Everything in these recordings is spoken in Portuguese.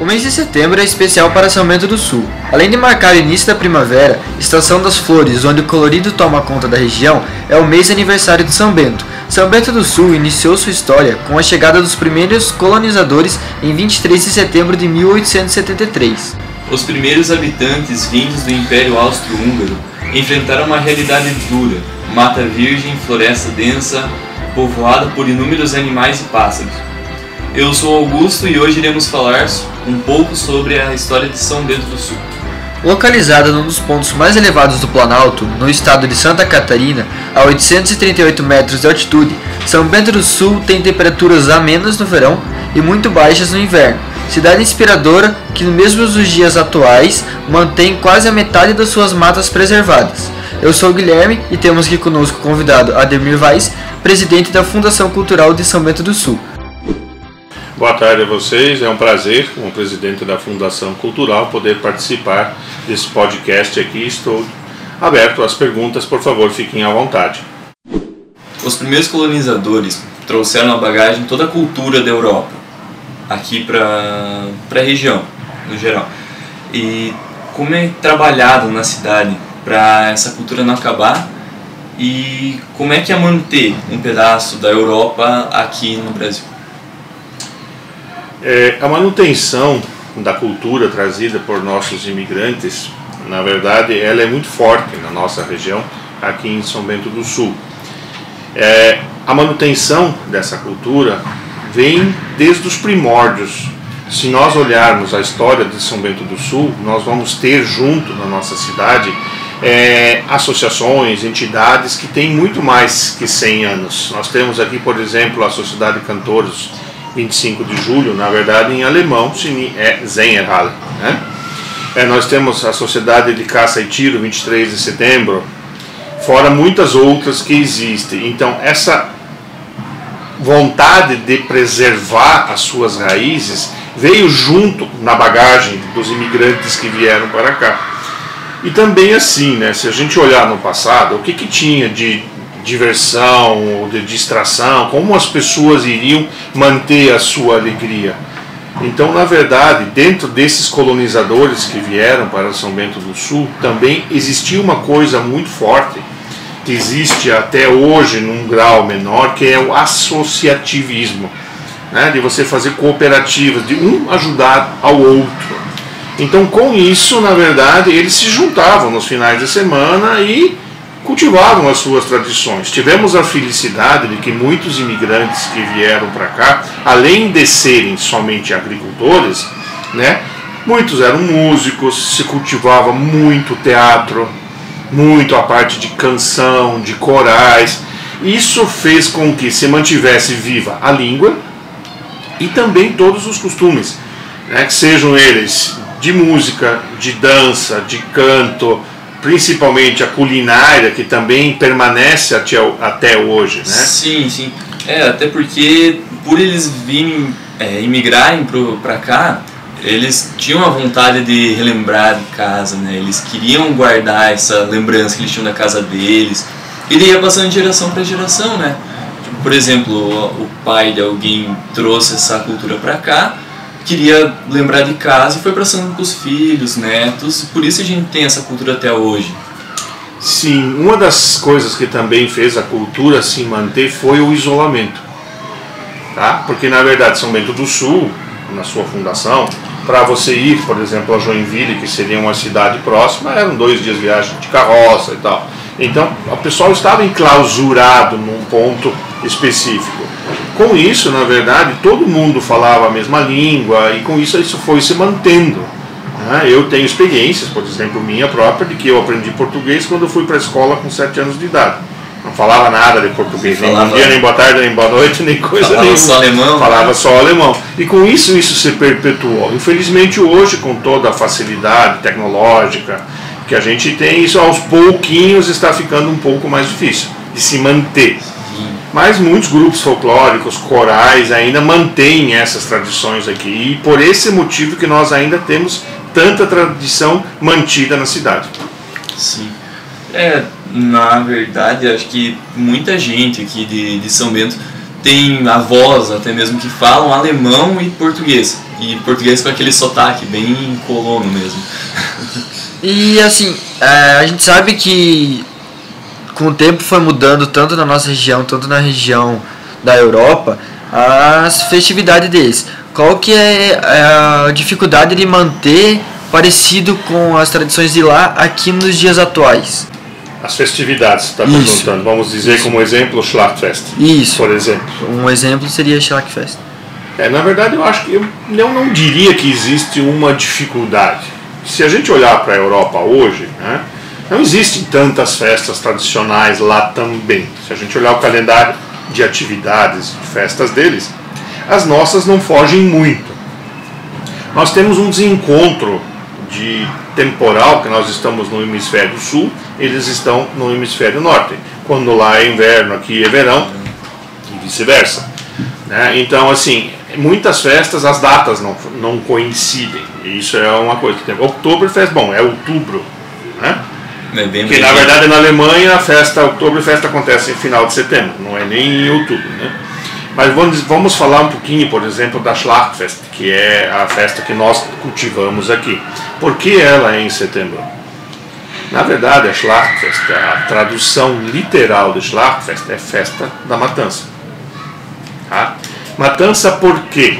O mês de setembro é especial para São Bento do Sul. Além de marcar o início da primavera, estação das flores, onde o colorido toma conta da região, é o mês aniversário de São Bento. São Bento do Sul iniciou sua história com a chegada dos primeiros colonizadores em 23 de setembro de 1873. Os primeiros habitantes vindos do Império Austro-Húngaro enfrentaram uma realidade dura, mata virgem, floresta densa, povoada por inúmeros animais e pássaros. Eu sou Augusto e hoje iremos falar um pouco sobre a história de São Bento do Sul. Localizada num dos pontos mais elevados do Planalto, no estado de Santa Catarina, a 838 metros de altitude, São Bento do Sul tem temperaturas amenas no verão e muito baixas no inverno. Cidade inspiradora que, mesmo dos dias atuais, mantém quase a metade das suas matas preservadas. Eu sou Guilherme e temos aqui conosco o convidado Ademir Vaz, presidente da Fundação Cultural de São Bento do Sul. Boa tarde a vocês, é um prazer, como presidente da Fundação Cultural, poder participar desse podcast aqui. Estou aberto às perguntas, por favor, fiquem à vontade. Os primeiros colonizadores trouxeram a bagagem toda a cultura da Europa aqui para a região, no geral. E como é trabalhado na cidade para essa cultura não acabar e como é que é manter um pedaço da Europa aqui no Brasil? É, a manutenção da cultura trazida por nossos imigrantes, na verdade, ela é muito forte na nossa região, aqui em São Bento do Sul. É, a manutenção dessa cultura vem desde os primórdios. Se nós olharmos a história de São Bento do Sul, nós vamos ter junto na nossa cidade é, associações, entidades que têm muito mais que 100 anos. Nós temos aqui, por exemplo, a Sociedade de Cantores 25 de julho, na verdade em alemão é Zenerhalle. Né? É, nós temos a Sociedade de Caça e Tiro, 23 de setembro, fora muitas outras que existem. Então, essa vontade de preservar as suas raízes veio junto na bagagem dos imigrantes que vieram para cá. E também assim, né, se a gente olhar no passado, o que, que tinha de diversão ou de distração, como as pessoas iriam manter a sua alegria. Então, na verdade, dentro desses colonizadores que vieram para São Bento do Sul, também existia uma coisa muito forte, que existe até hoje num grau menor, que é o associativismo, né? de você fazer cooperativas, de um ajudar ao outro. Então, com isso, na verdade, eles se juntavam nos finais de semana e cultivavam as suas tradições. Tivemos a felicidade de que muitos imigrantes que vieram para cá, além de serem somente agricultores, né, muitos eram músicos, se cultivava muito teatro, muito a parte de canção, de corais. Isso fez com que se mantivesse viva a língua e também todos os costumes, né, sejam eles de música, de dança, de canto, principalmente a culinária, que também permanece até, até hoje, né? Sim, sim. É, até porque por eles virem é, imigrarem para cá, eles tinham a vontade de relembrar de casa, né? Eles queriam guardar essa lembrança que eles tinham da casa deles. E daí ia passando de geração para geração, né? Por exemplo, o pai de alguém trouxe essa cultura para cá, queria lembrar de casa e foi passando para os filhos, netos, por isso a gente tem essa cultura até hoje. Sim, uma das coisas que também fez a cultura se manter foi o isolamento. Tá? Porque na verdade São Bento do Sul, na sua fundação, para você ir, por exemplo, a Joinville, que seria uma cidade próxima, eram dois dias de viagem de carroça e tal. Então, o pessoal estava enclausurado num ponto específico. Com isso, na verdade, todo mundo falava a mesma língua e com isso isso foi se mantendo. Né? Eu tenho experiências, por exemplo, minha própria, de que eu aprendi português quando eu fui para a escola com 7 anos de idade. Não falava nada de português, nem bom dia, nem boa tarde, nem boa noite, nem coisa falava nenhuma. Só alemão, falava só alemão. E com isso, isso se perpetuou. Infelizmente, hoje, com toda a facilidade tecnológica que a gente tem, isso aos pouquinhos está ficando um pouco mais difícil de se manter. Mas muitos grupos folclóricos, corais, ainda mantêm essas tradições aqui. E por esse motivo que nós ainda temos tanta tradição mantida na cidade. Sim. É, na verdade, acho que muita gente aqui de, de São Bento tem avós até mesmo que falam alemão e português. E português com aquele sotaque, bem colono mesmo. E assim, é, a gente sabe que com o tempo foi mudando tanto na nossa região, tanto na região da Europa, as festividades deles. Qual que é a dificuldade de manter parecido com as tradições de lá aqui nos dias atuais? As festividades, está perguntando. Vamos dizer Isso. como exemplo o Schlachtfest. Isso. Por exemplo. Um exemplo seria Schlachtfest. É, na verdade, eu acho que eu não, não diria que existe uma dificuldade. Se a gente olhar para a Europa hoje, né, não existem tantas festas tradicionais lá também. Se a gente olhar o calendário de atividades, de festas deles, as nossas não fogem muito. Nós temos um desencontro de temporal, que nós estamos no hemisfério sul, eles estão no hemisfério norte. Quando lá é inverno, aqui é verão, e vice-versa. Né? Então, assim, muitas festas, as datas não, não coincidem. Isso é uma coisa. Oktoberfest, bom, é outubro. Né? É bem Porque na verdade na Alemanha a festa, Oktoberfest acontece em final de setembro, não é nem em outubro. Né? Mas vamos, vamos falar um pouquinho, por exemplo, da Schlachtfest, que é a festa que nós cultivamos aqui. Por que ela é em setembro? Na verdade, a Schlachtfest, a tradução literal de Schlachtfest é festa da matança. Tá? Matança por quê?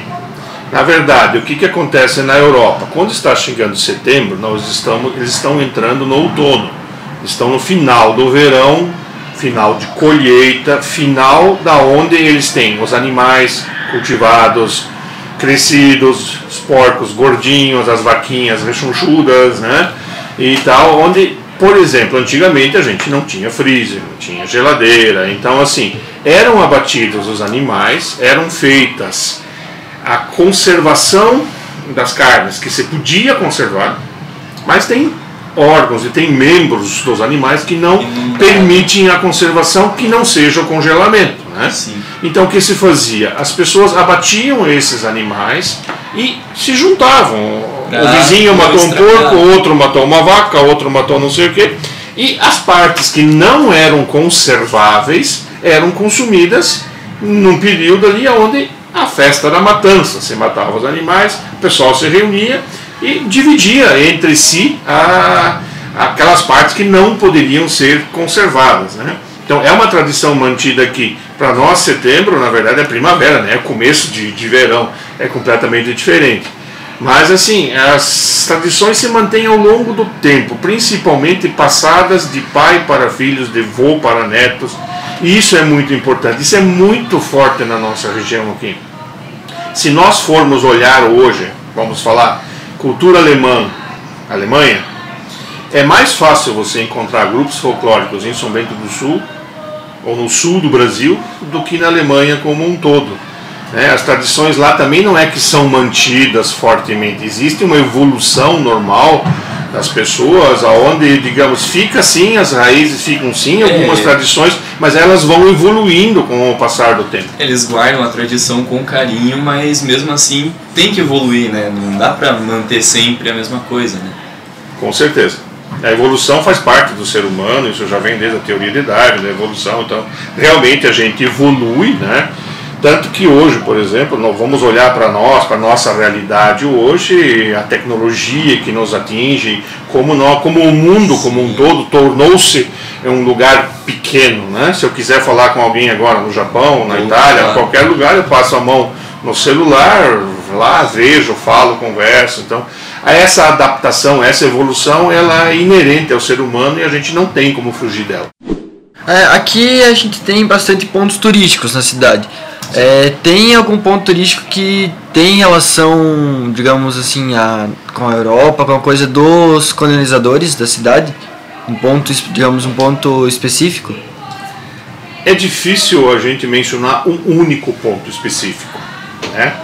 Na verdade, o que, que acontece na Europa? Quando está chegando setembro, nós estamos, eles estão entrando no outono. Estão no final do verão, final de colheita, final da onde eles têm os animais cultivados, crescidos, os porcos gordinhos, as vaquinhas rechonchudas, né? E tal, onde, por exemplo, antigamente a gente não tinha freezer, não tinha geladeira, então assim, eram abatidos os animais, eram feitas a conservação das carnes que se podia conservar, mas tem órgãos e tem membros dos animais que não, permitem a conservação que não seja o congelamento. Né? Então o que se fazia? As pessoas abatiam esses animais e se juntavam. Ah, o vizinho matou um porco, outro matou uma vaca, outro matou não sei o quê. E as partes que não eram conserváveis eram consumidas num período ali onde a festa da matança. Se matava os animais, o pessoal se reunia e dividia entre si a, aquelas partes que não poderiam ser conservadas. Né? Então é uma tradição mantida aqui. Para nós, setembro, na verdade, é primavera, né? é começo de, de verão, é completamente diferente. Mas assim, as tradições se mantêm ao longo do tempo, principalmente passadas de pai para filhos, de vô para netos. E isso é muito importante, isso é muito forte na nossa região aqui. Se nós formos olhar hoje, vamos falar cultura alemã, Alemanha, é mais fácil você encontrar grupos folclóricos em São Bento do Sul ou no sul do Brasil do que na Alemanha como um todo. Né? As tradições lá também não é que são mantidas fortemente, existe uma evolução normal das pessoas, aonde, digamos, fica sim, as raízes ficam sim, algumas é. tradições, mas elas vão evoluindo com o passar do tempo. Eles guardam a tradição com carinho, mas mesmo assim tem que evoluir, né? Não dá para manter sempre a mesma coisa, né? Com certeza. A evolução faz parte do ser humano, isso já vem desde a teoria de Darwin, da evolução, então realmente a gente evolui, né? Tanto que hoje, por exemplo, nós vamos olhar para nós, para a nossa realidade hoje, a tecnologia que nos atinge, como, nós, como o mundo como um todo tornou-se um lugar pequeno. Né? Se eu quiser falar com alguém agora no Japão, na Itália, em qualquer lugar, eu passo a mão no celular, lá vejo, falo, converso. Então, essa adaptação, essa evolução, ela é inerente ao ser humano e a gente não tem como fugir dela. É, aqui a gente tem bastante pontos turísticos na cidade. É, tem algum ponto turístico que tem relação, digamos assim, a, com a Europa, com a coisa dos colonizadores da cidade? Um ponto, digamos, um ponto específico? É difícil a gente mencionar um único ponto específico, né?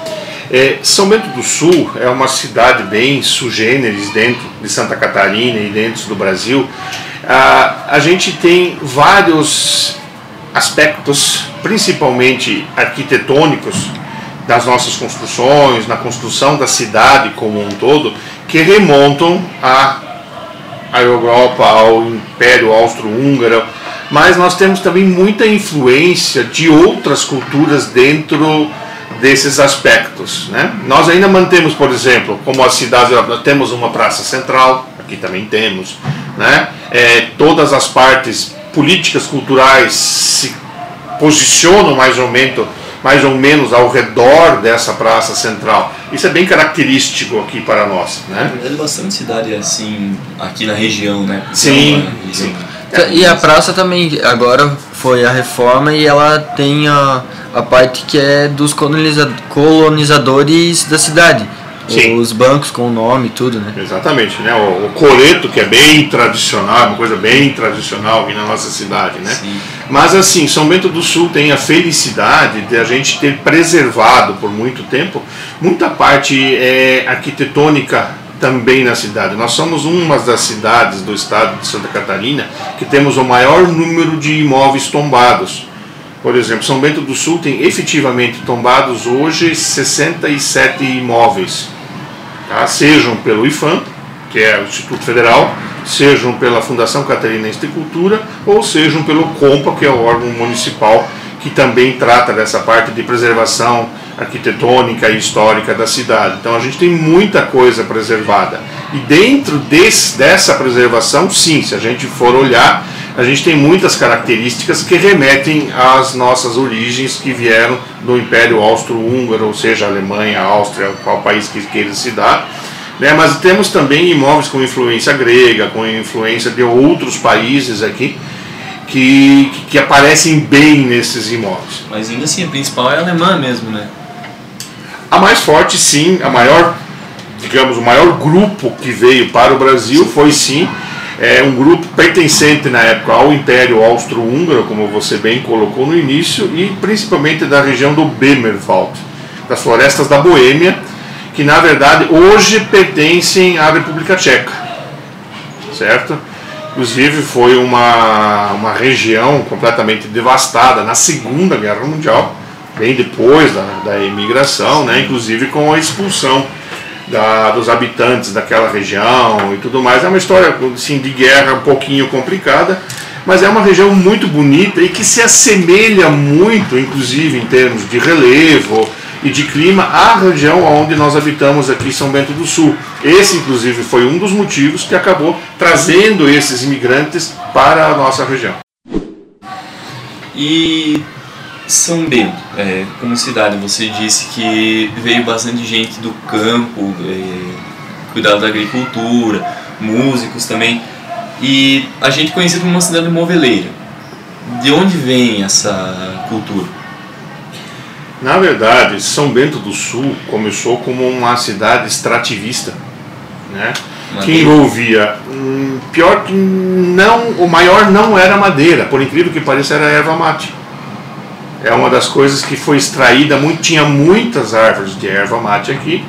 É, São Bento do Sul é uma cidade bem sugêneres dentro de Santa Catarina e dentro do Brasil. Ah, a gente tem vários aspectos, principalmente arquitetônicos, das nossas construções, na construção da cidade como um todo, que remontam à, à Europa, ao Império Austro-Húngaro, mas nós temos também muita influência de outras culturas dentro desses aspectos. Né? Nós ainda mantemos, por exemplo, como as cidades, temos uma praça central, aqui também temos, né? É, todas as partes políticas culturais se posicionam mais ou menos mais ou menos ao redor dessa praça central. Isso é bem característico aqui para nós, né? Na verdade, bastante cidade assim aqui na região, né? Sim, Então, sim. região- E a praça também, agora foi a reforma e ela tem a, a parte que é dos coloniza- colonizadores da cidade. Sim. Os bancos com o nome e tudo, né? Exatamente, né? O, o coreto que é bem tradicional, uma coisa bem tradicional aqui na nossa cidade, né? Sim. Mas assim, São Bento do Sul tem a felicidade de a gente ter preservado por muito tempo muita parte é, arquitetônica também na cidade. Nós somos uma das cidades do estado de Santa Catarina que temos o maior número de imóveis tombados. Por exemplo, São Bento do Sul tem efetivamente tombados hoje 67 imóveis, tá? sejam pelo IFAM, que é o Instituto Federal, sejam pela Fundação Catarinense de Cultura ou sejam pelo COMPA, que é o órgão municipal que também trata dessa parte de preservação arquitetônica e histórica da cidade. Então a gente tem muita coisa preservada. E dentro desse, dessa preservação, sim, se a gente for olhar, a gente tem muitas características que remetem às nossas origens que vieram do Império Austro-Húngaro, ou seja, Alemanha, Áustria, qual país que queira se dar. Né? Mas temos também imóveis com influência grega, com influência de outros países aqui, que, que aparecem bem nesses imóveis. Mas ainda assim, a principal é a alemã mesmo, né? A mais forte, sim, a maior, digamos, o maior grupo que veio para o Brasil foi sim é, um grupo pertencente na época ao Império Austro-Húngaro, como você bem colocou no início, e principalmente da região do Bemerwald, das florestas da Boêmia, que na verdade hoje pertencem à República Tcheca, certo? Inclusive foi uma, uma região completamente devastada na Segunda Guerra Mundial, bem depois da, da imigração, né? inclusive com a expulsão da, dos habitantes daquela região e tudo mais. É uma história assim, de guerra um pouquinho complicada, mas é uma região muito bonita e que se assemelha muito, inclusive em termos de relevo e de clima, à região onde nós habitamos aqui em São Bento do Sul. Esse, inclusive, foi um dos motivos que acabou trazendo esses imigrantes para a nossa região. E São Bento, é, como cidade, você disse que veio bastante gente do campo, é, cuidar da agricultura, músicos também. E a gente conhecido como uma cidade moveleira. De onde vem essa cultura? Na verdade, São Bento do Sul começou como uma cidade extrativista, né? que envolvia hum, pior que não o maior não era madeira por incrível que pareça era erva mate é uma das coisas que foi extraída muito tinha muitas árvores de erva mate aqui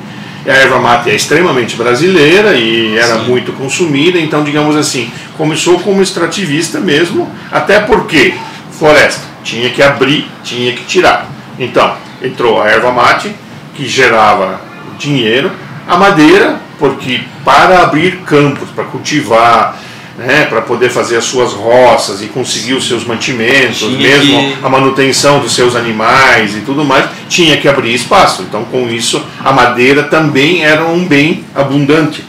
a erva mate é extremamente brasileira e era Sim. muito consumida então digamos assim começou como extrativista mesmo até porque floresta tinha que abrir tinha que tirar então entrou a erva mate que gerava dinheiro a madeira porque para abrir campos para cultivar né, para poder fazer as suas roças e conseguir os seus mantimentos, Tinha mesmo que- a manutenção dos seus animais e tudo mais, tinha que abrir espaço. Então, com isso, a madeira também era um bem abundante.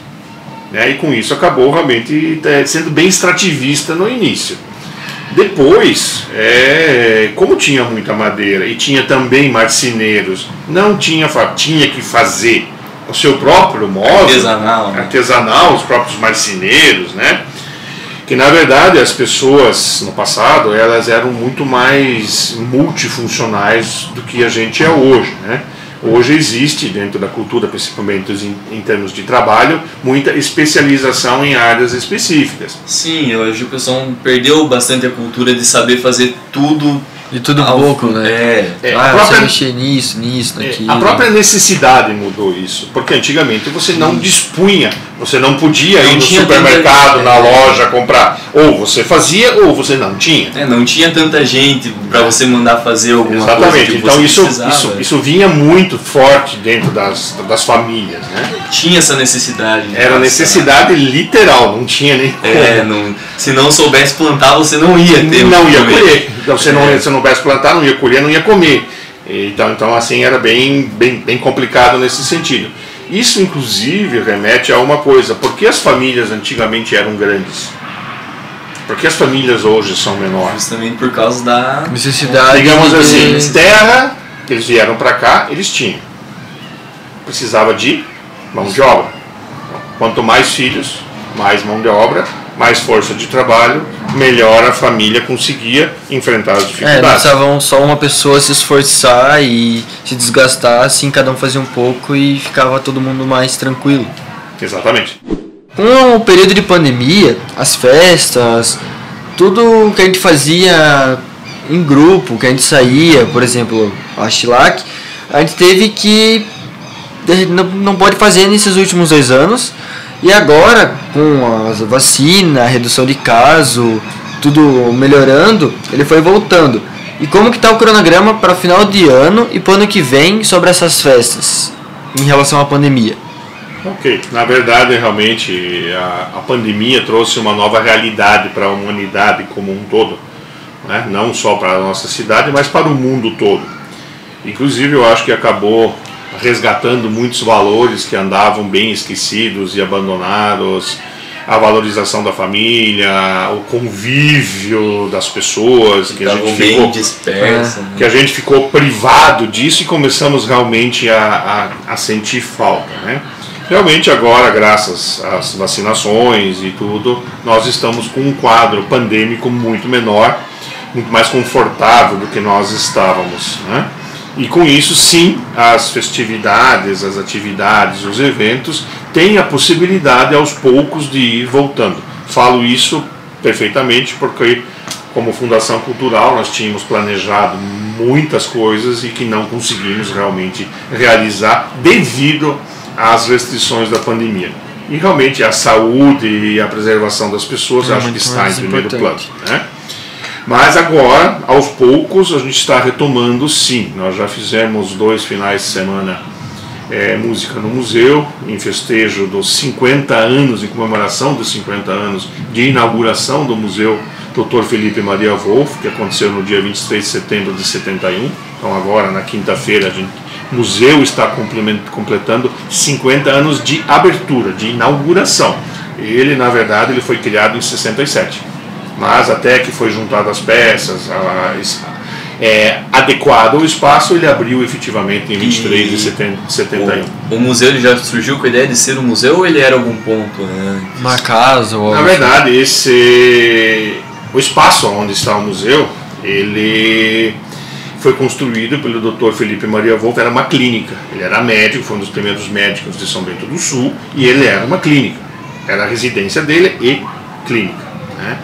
Né, e com isso acabou realmente eh, sendo bem extrativista no início. Depois, é, como tinha muita madeira e tinha também marceneiros, não tinha, tinha que fazer o seu próprio móvel Artesanal, né? artesanal, os próprios marceneiros, né? Que na verdade as pessoas no passado elas eram muito mais multifuncionais do que a gente é hoje, né? Hoje existe dentro da cultura, principalmente em, termos de trabalho, muita especialização em áreas específicas. Sim, hoje o pessoal perdeu bastante a cultura de saber fazer tudo De tudo ao- pouco, né? É, É, ah, a você própria- mexer nisso, nisso, É, naquilo. A própria necessidade mudou isso, porque antigamente você não dispunha, você não podia Não ir no tinha supermercado, tanta- na loja comprar. Ou você fazia ou você não tinha. É, não tinha tanta gente para você mandar fazer alguma coisa Exatamente. Então você isso, precisava. isso, isso vinha muito forte dentro das, das famílias. Né? Tinha essa necessidade. de Era passar. necessidade literal, não tinha nem É, não, se não soubesse plantar, você não ia ter. não ia comer. colher. Então, você não, É. se não soubesse plantar, não ia colher, não ia comer. Então, então assim, era bem, bem, bem complicado nesse sentido. Isso, inclusive, remete a uma coisa: por que as famílias antigamente eram grandes? Por que as famílias hoje são menores? Justamente por causa da necessidade. Digamos de... assim, terra, eles vieram para cá, eles tinham. Precisava de mão de obra. Quanto mais filhos, mais mão de obra, mais força de trabalho, melhor a família conseguia enfrentar as É, não dificuldades. precisavam só uma pessoa se esforçar e se desgastar, assim cada um fazia um pouco e ficava todo mundo mais tranquilo. Exatamente. Com o período de pandemia, as festas, tudo que a gente fazia em grupo, que a gente saía, por exemplo, a Chilac, a gente teve que não, não pode fazer nesses últimos dois anos. E agora, com a vacina, a redução de caso, tudo melhorando, ele foi voltando. E como que tá o cronograma para final de ano e para ano que vem sobre essas festas em relação à pandemia? Ok. Na verdade, realmente, a, a pandemia trouxe uma nova realidade para a humanidade como um todo. Né? Não só para a nossa cidade, mas para o mundo todo. Inclusive, eu acho que acabou resgatando muitos valores que andavam bem esquecidos e abandonados. A valorização da família, o convívio das pessoas, que a estavam gente bem ficou dispersa. né? que a gente ficou privado disso e começamos realmente a, a, a sentir falta, né? Realmente agora, graças às vacinações e tudo, nós estamos com um quadro pandêmico muito menor, muito mais confortável do que nós estávamos, né? E com isso, sim, as festividades, as atividades, os eventos têm a possibilidade aos poucos de ir voltando. Falo isso perfeitamente porque como Fundação Cultural, nós tínhamos planejado muitas coisas e que não conseguimos realmente realizar devido às restrições da pandemia. E realmente a saúde e a preservação das pessoas É acho que está em primeiro importante. plano. Né? Mas agora, aos poucos, a gente está retomando sim. Nós já fizemos dois finais de semana é, música no museu, em festejo dos 50 anos, em comemoração dos 50 anos de inauguração do museu Dr. Felipe Maria Wolff, que aconteceu no dia 23 de setembro de 71. Então agora, na quinta-feira, o museu está completando 50 anos de abertura, de inauguração. Ele, na verdade, ele foi criado em 67. Mas até que foi juntado as peças, a- é, adequado o espaço, ele abriu efetivamente em 23 de E- setembro de 71. O, o museu ele já surgiu com a ideia de ser um museu ou ele era algum ponto antes? Uma casa ou Na algo verdade, esse o espaço onde está o museu, ele foi construído pelo Dr. Felipe Maria Wolff, era uma clínica. Ele era médico, foi um dos primeiros médicos de São Bento do Sul, e ele era uma clínica. Era a residência dele e clínica. Né?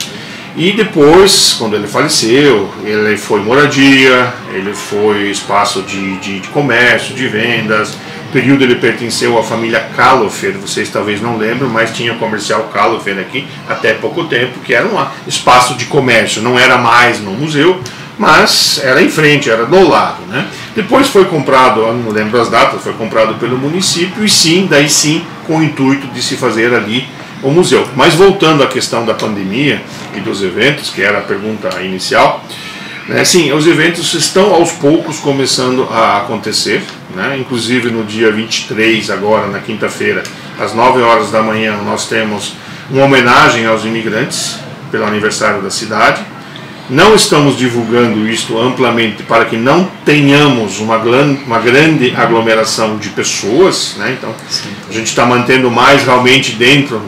E depois, quando ele faleceu, ele foi moradia, ele foi espaço de, de, de comércio, de vendas. No período ele pertenceu à família Calofer, vocês talvez não lembram, mas tinha comercial Calofer aqui até pouco tempo, que era um espaço de comércio, não era mais no museu, mas era em frente, era do lado. Né? Depois foi comprado, não lembro as datas, foi comprado pelo município e sim, daí sim, com o intuito de se fazer ali o museu. Mas voltando à questão da pandemia dos eventos, que era a pergunta inicial, né, sim, os eventos estão aos poucos começando a acontecer, né, inclusive no dia 23, agora na quinta-feira, às 9 horas da manhã, nós temos uma homenagem aos imigrantes pelo aniversário da cidade. Não estamos divulgando isto amplamente para que não tenhamos uma, uma grande aglomeração de pessoas, né? então a gente está mantendo mais realmente dentro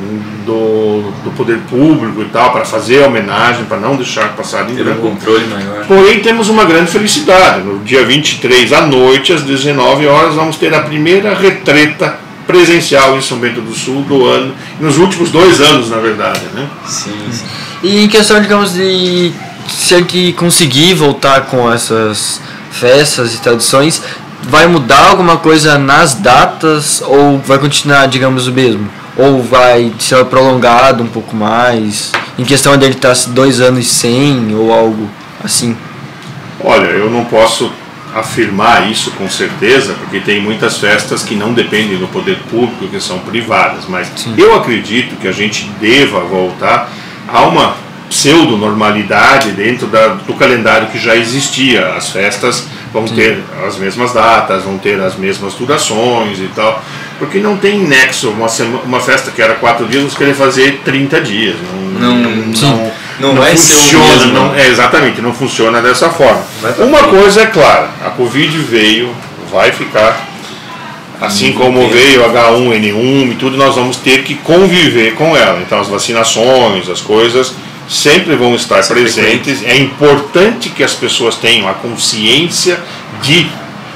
do, do poder público e tal, para fazer a homenagem, para não deixar passar em Ter um controle maior. Porém, temos uma grande felicidade. No dia 23 à noite, às 19 horas, vamos ter a primeira retreta presencial em São Bento do Sul do ano, nos últimos dois anos, na verdade. Né? Sim, sim. E em questão, digamos, de se a gente conseguir voltar com essas festas e tradições, vai mudar alguma coisa nas datas ou vai continuar, digamos, o mesmo? Ou vai ser prolongado um pouco mais? Em questão dele estar dois anos sem ou algo assim? Olha, eu não posso afirmar isso com certeza, porque tem muitas festas que não dependem do poder público, que são privadas, mas eu acredito que a gente deva voltar a uma pseudo-normalidade dentro da- do calendário que já existia. As festas, vão ter as mesmas datas, vão ter as mesmas durações e tal. Porque não tem nexo, uma, sema, uma festa que era quatro dias, você querer fazer 30 dias. Não, Não- não, sim. não, Não não vai ser o funciona. mesmo. não- é, exatamente, não funciona dessa forma. Uma coisa é clara, a Covid veio, vai ficar. Assim como tempo. veio H1N1 e tudo, nós vamos ter que conviver com ela. Então as vacinações, as coisas sempre vão estar São presentes. É importante que as pessoas tenham a consciência de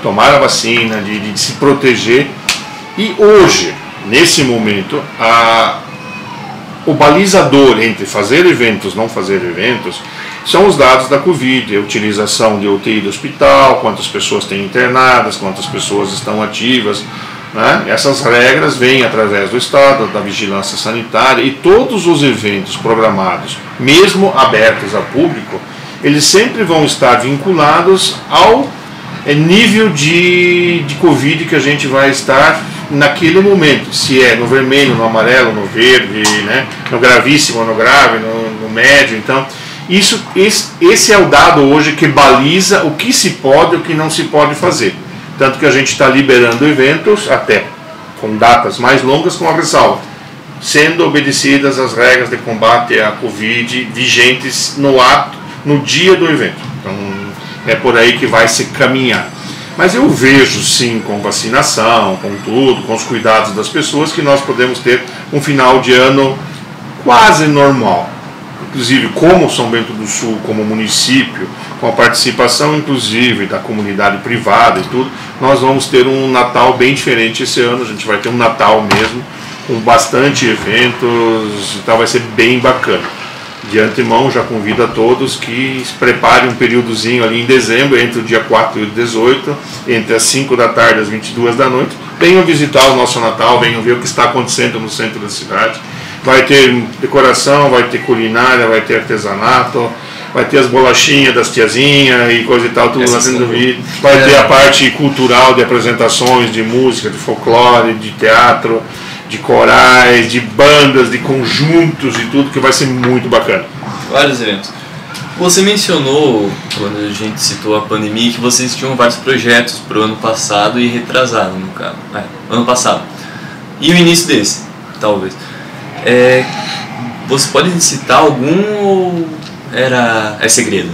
tomar a vacina, de, de se proteger. E hoje, nesse momento, a, o balizador entre fazer eventos e não fazer eventos são os dados da Covid, a utilização de UTI do hospital, quantas pessoas têm internadas, quantas pessoas estão ativas. Né? Essas regras vêm através do Estado, da vigilância sanitária e todos os eventos programados, mesmo abertos ao público, eles sempre vão estar vinculados ao é nível de, de Covid que a gente vai estar naquele momento, se é no vermelho, no amarelo, no verde, né, no gravíssimo, no grave, no, no médio, então isso, esse, esse é o dado hoje que baliza o que se pode e o que não se pode fazer. Tanto que a gente está liberando eventos até com datas mais longas com a ressalva, sendo obedecidas as regras de combate à Covid vigentes no ato, no dia do evento. Então, é por aí que vai se caminhar. Mas eu vejo sim, com vacinação, com tudo, com os cuidados das pessoas, que nós podemos ter um final de ano quase normal. Inclusive, como São Bento do Sul, como município, com a participação inclusive da comunidade privada e tudo, nós vamos ter um Natal bem diferente esse ano. A gente vai ter um Natal mesmo, com bastante eventos, então vai ser bem bacana de antemão já convido a todos que se preparem um períodozinho ali em dezembro, entre o dia 4 e o 18, entre as 5 da tarde e as 22 da noite. Venham visitar o nosso Natal, venham ver o que está acontecendo no centro da cidade. Vai ter decoração, vai ter culinária, vai ter artesanato, vai ter as bolachinhas das tiazinhas e coisa e tal, tudo lá Essas dentro do vídeo. Vai É. ter a parte cultural de apresentações, de música, de folclore, de teatro, de corais, de bandas, de conjuntos e tudo, que vai ser muito bacana. Vários eventos. Você mencionou, quando a gente citou a pandemia, que vocês tinham vários projetos para o ano passado e retrasado, no caso. É, ano passado. E o início desse, talvez. É, você pode citar algum ou era, é segredo?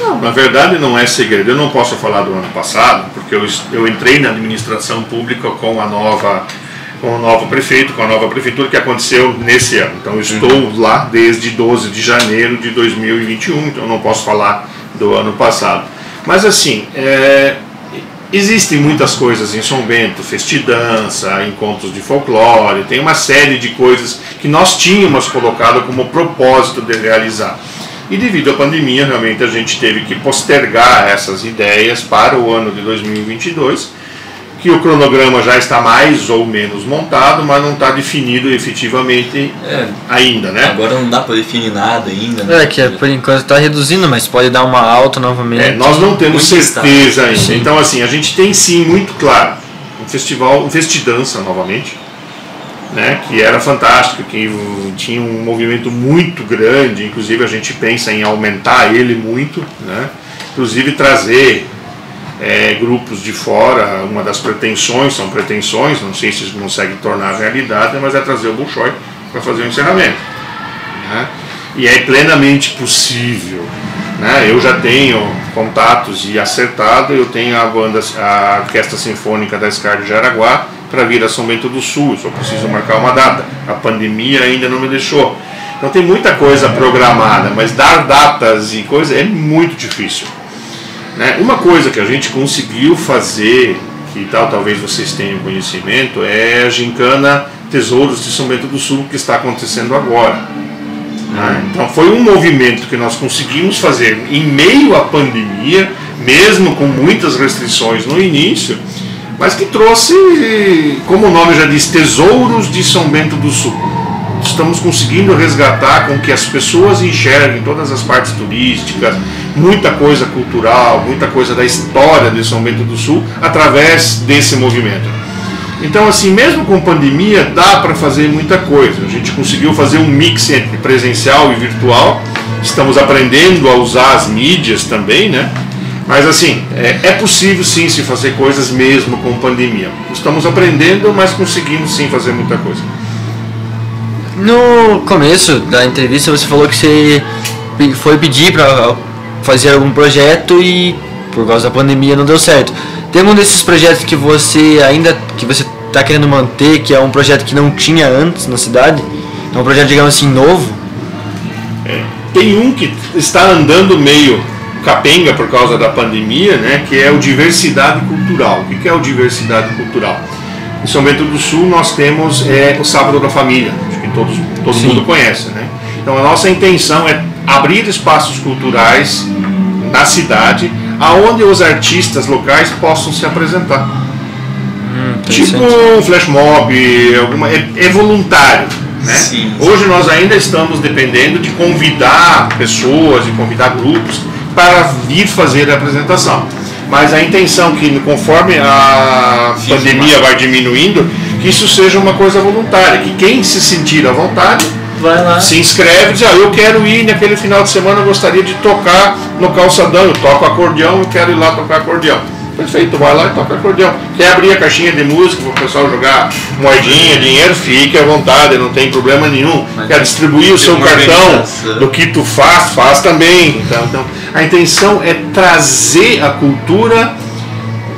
Não, na verdade não é segredo. Eu não posso falar do ano passado, porque eu, eu entrei na administração pública com a nova com o novo prefeito, com a nova prefeitura que aconteceu nesse ano. Então eu estou lá desde 12 de janeiro de 2021, então eu não posso falar do ano passado. Mas assim, é, existem muitas coisas em São Bento, festidança, encontros de folclore, tem uma série de coisas que nós tínhamos colocado como propósito de realizar. E devido à pandemia, realmente a gente teve que postergar essas ideias para o ano de 2022, que o cronograma já está mais ou menos montado, mas não está definido efetivamente É, ainda, né? agora não dá para definir nada ainda. né? É, que é, por enquanto está reduzindo, mas pode dar uma alta novamente. É, nós não temos Muito certeza ainda. Sim. Então, assim, a gente tem sim muito claro um festival, um festidança novamente, né, que era fantástico, que tinha um movimento muito grande, inclusive a gente pensa em aumentar ele muito, né, inclusive trazer é, grupos de fora, uma das pretensões, são pretensões, não sei se isso consegue tornar realidade, mas é trazer o Bolshoi para fazer o encerramento. né? E é plenamente possível. Né? Eu já tenho contatos e acertado, eu tenho a banda, a Orquestra Sinfônica da SCAR de Jaraguá para vir a São Bento do Sul, eu só preciso marcar uma data. A pandemia ainda não me deixou. Então tem muita coisa programada, mas dar datas e coisa é muito difícil. Né? Uma coisa que a gente conseguiu fazer, que tal talvez vocês tenham conhecimento, é a gincana Tesouros de São Bento do Sul que está acontecendo agora. né? Então foi um movimento que nós conseguimos fazer em meio à pandemia, mesmo com muitas restrições no início, mas que trouxe, como o nome já diz, Tesouros de São Bento do Sul estamos conseguindo resgatar com que as pessoas enxerguem todas as partes turísticas, muita coisa cultural, muita coisa da história de São Bento do Sul através desse movimento. Então, assim, mesmo com pandemia, dá para fazer muita coisa. A gente conseguiu fazer um mix entre presencial e virtual. Estamos aprendendo a usar as mídias também, né? Mas assim, é, é, possível sim se fazer coisas mesmo com pandemia. Estamos aprendendo, mas conseguimos sim fazer muita coisa. No começo da entrevista você falou que você foi pedir para fazer algum projeto e por causa da pandemia não deu certo. Tem algum desses projetos que você ainda que você está querendo manter, que é um projeto que não tinha antes na cidade? É um projeto, digamos assim, novo? É, tem um que está andando meio capenga por causa da pandemia, né, que é o diversidade cultural. O que é o diversidade cultural? Em São Bento do Sul nós temos é, o Sábado da Família, todos, todo Sim. mundo conhece. Né? Então a nossa intenção é abrir espaços culturais na cidade, aonde os artistas locais possam se apresentar. Hum, tipo um flash mob, alguma, é, é voluntário. Né? Sim, sim. Hoje nós ainda estamos dependendo de convidar pessoas, de convidar grupos para vir fazer a apresentação. Mas a intenção que conforme a sim, pandemia vai diminuindo, que isso seja uma coisa voluntária, que quem se sentir à vontade se inscreve e diz, ah, eu quero ir naquele final de semana, eu gostaria de tocar no calçadão, eu toco acordeão, eu quero ir lá tocar acordeão. Perfeito, vai lá e toca acordeão. Quer abrir a caixinha de música para o pessoal jogar moedinha, dinheiro, fique à vontade, não tem problema nenhum. Mas Quer distribuir o seu cartão do que tu faz, faz também. Então, então, a intenção é trazer a cultura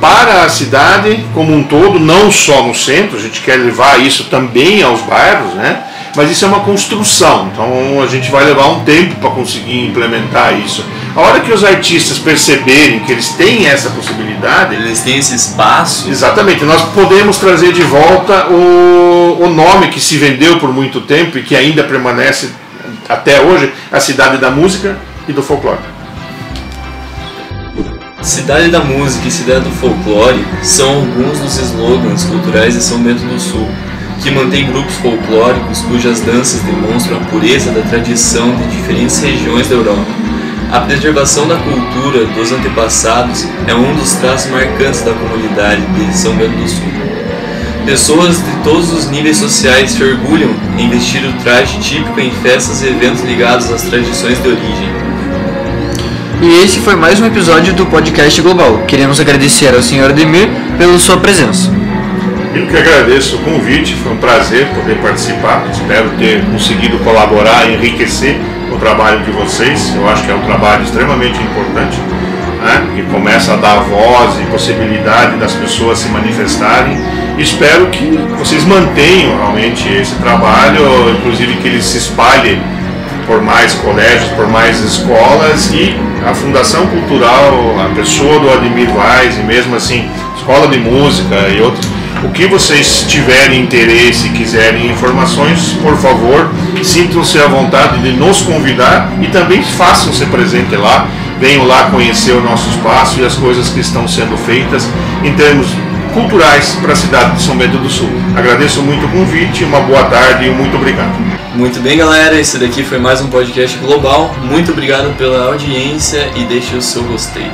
para a cidade como um todo, não só no centro, a gente quer levar isso também aos bairros, né? Mas isso é uma construção, então a gente vai levar um tempo para conseguir implementar isso. A hora que os artistas perceberem que eles têm essa possibilidade. Eles têm esse espaço. Exatamente, nós podemos trazer de volta o, o nome que se vendeu por muito tempo e que ainda permanece até hoje a cidade da música e do folclore. Cidade da Música e Cidade do Folclore são alguns dos slogans culturais de São Bento do Sul que mantém grupos folclóricos cujas danças demonstram a pureza da tradição de diferentes regiões da Europa. A preservação da cultura dos antepassados é um dos traços marcantes da comunidade de São Bento do Sul. Pessoas de todos os níveis sociais se orgulham em vestir o traje típico em festas e eventos ligados às tradições de origem. E esse foi mais um episódio do podcast Global. Queremos agradecer ao Sr. Ademir pela sua presença. Eu que agradeço o convite, foi um prazer poder participar. Espero ter conseguido colaborar e enriquecer o trabalho de vocês. Eu acho que é um trabalho extremamente importante, né? que começa a dar voz e possibilidade das pessoas se manifestarem. Espero que vocês mantenham realmente esse trabalho, inclusive que ele se espalhe por mais colégios, por mais escolas e a Fundação Cultural, a pessoa do Ademir Vaz e mesmo assim, Escola de Música e outros o que vocês tiverem interesse e quiserem informações, por favor, sintam-se à vontade de nos convidar e também façam-se presente lá. Venham lá conhecer o nosso espaço e as coisas que estão sendo feitas em termos culturais para a cidade de São Bento do Sul. Agradeço muito o convite, uma boa tarde e muito obrigado. Muito bem, galera. Esse daqui foi mais um podcast global. Muito obrigado pela audiência e deixe o seu gostei.